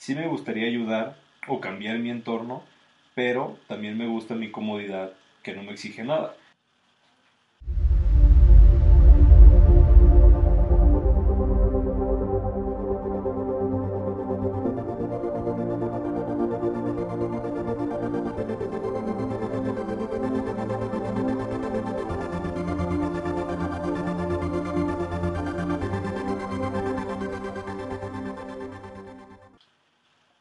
Sí me gustaría ayudar o cambiar mi entorno, pero también me gusta mi comodidad que no me exige nada.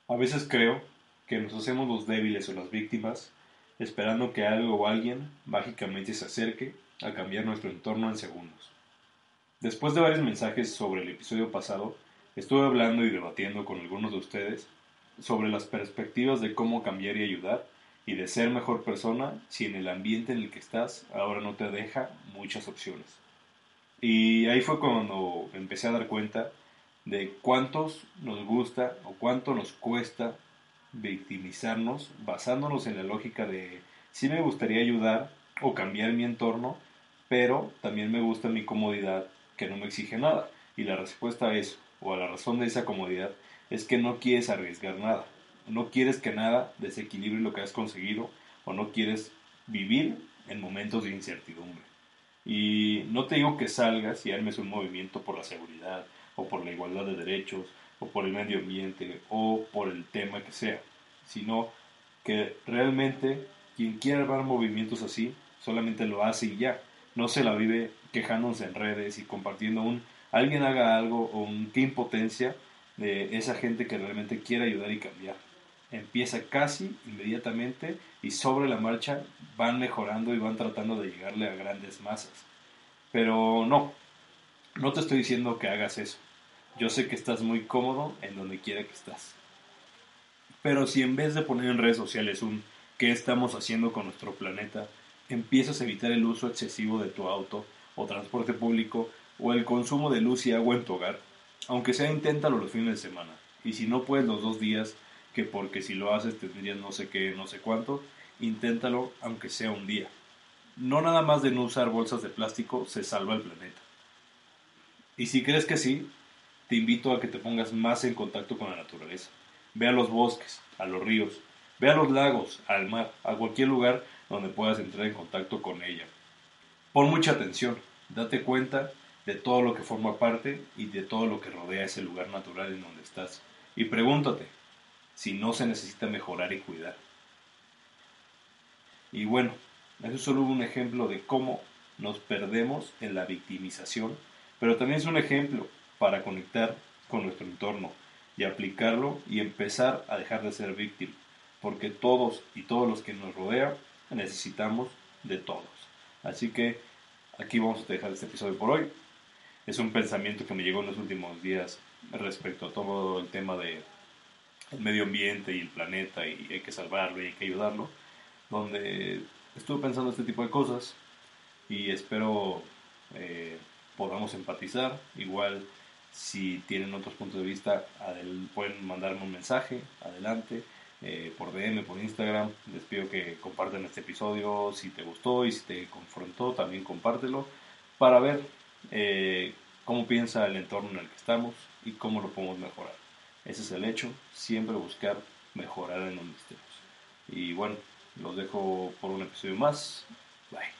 A veces creo que nos hacemos los débiles o las víctimas esperando que algo o alguien mágicamente se acerque a cambiar nuestro entorno en segundos. Después de varios mensajes sobre el episodio pasado, estuve hablando y debatiendo con algunos de ustedes sobre las perspectivas de cómo cambiar y ayudar y de ser mejor persona si en el ambiente en el que estás ahora no te deja muchas opciones. Y ahí fue cuando empecé a dar cuenta de cuántos nos gusta o cuánto nos cuesta victimizarnos basándonos en la lógica de sí me gustaría ayudar o cambiar mi entorno, pero también me gusta mi comodidad que no me exige nada. Y la respuesta es, o a la razón de esa comodidad, es que no quieres arriesgar nada. No quieres que nada desequilibre lo que has conseguido o no quieres vivir en momentos de incertidumbre. Y no te digo que salgas y armes un movimiento por la seguridad o por la igualdad de derechos o por el medio ambiente o por el tema que sea, sino que realmente quien quiera armar movimientos así solamente lo hace y ya, no se la vive quejándose en redes y compartiendo un alguien haga algo o un qué impotencia de esa gente que realmente quiere ayudar y cambiar. Empieza casi inmediatamente y sobre la marcha van mejorando y van tratando de llegarle a grandes masas. Pero no, no te estoy diciendo que hagas eso. Yo sé que estás muy cómodo en donde quiera que estás. Pero si en vez de poner en redes sociales un ¿qué estamos haciendo con nuestro planeta? empiezas a evitar el uso excesivo de tu auto o transporte público o el consumo de luz y agua en tu hogar, aunque sea inténtalo los fines de semana. Y si no puedes los dos días, que porque si lo haces tendrías no sé qué, no sé cuánto, inténtalo aunque sea un día. No nada más de no usar bolsas de plástico se salva el planeta. Y si crees que sí, te invito a que te pongas más en contacto con la naturaleza. Ve a los bosques, a los ríos, ve a los lagos, al mar, a cualquier lugar donde puedas entrar en contacto con ella. Pon mucha atención, date cuenta de todo lo que forma parte y de todo lo que rodea ese lugar natural en donde estás. Y pregúntate si no se necesita mejorar y cuidar. Y bueno, eso es solo un ejemplo de cómo nos perdemos en la victimización, pero también es un ejemplo para conectar con nuestro entorno y aplicarlo y empezar a dejar de ser víctima, porque todos y todos los que nos rodean necesitamos de todos. Así que aquí vamos a dejar este episodio por hoy. Es un pensamiento que me llegó en los últimos días respecto a todo el tema de el medio ambiente y el planeta y hay que salvarlo y hay que ayudarlo, donde estuve pensando este tipo de cosas y espero eh, podamos empatizar. Igual si tienen otros puntos de vista, pueden mandarme un mensaje, adelante, eh, por DM, por Instagram. Les pido que compartan este episodio si te gustó y si te confrontó, también compártelo para ver eh, cómo piensa el entorno en el que estamos y cómo lo podemos mejorar. Ese es el hecho, siempre buscar mejorar en donde estemos. Y bueno, los dejo por un episodio más. Bye.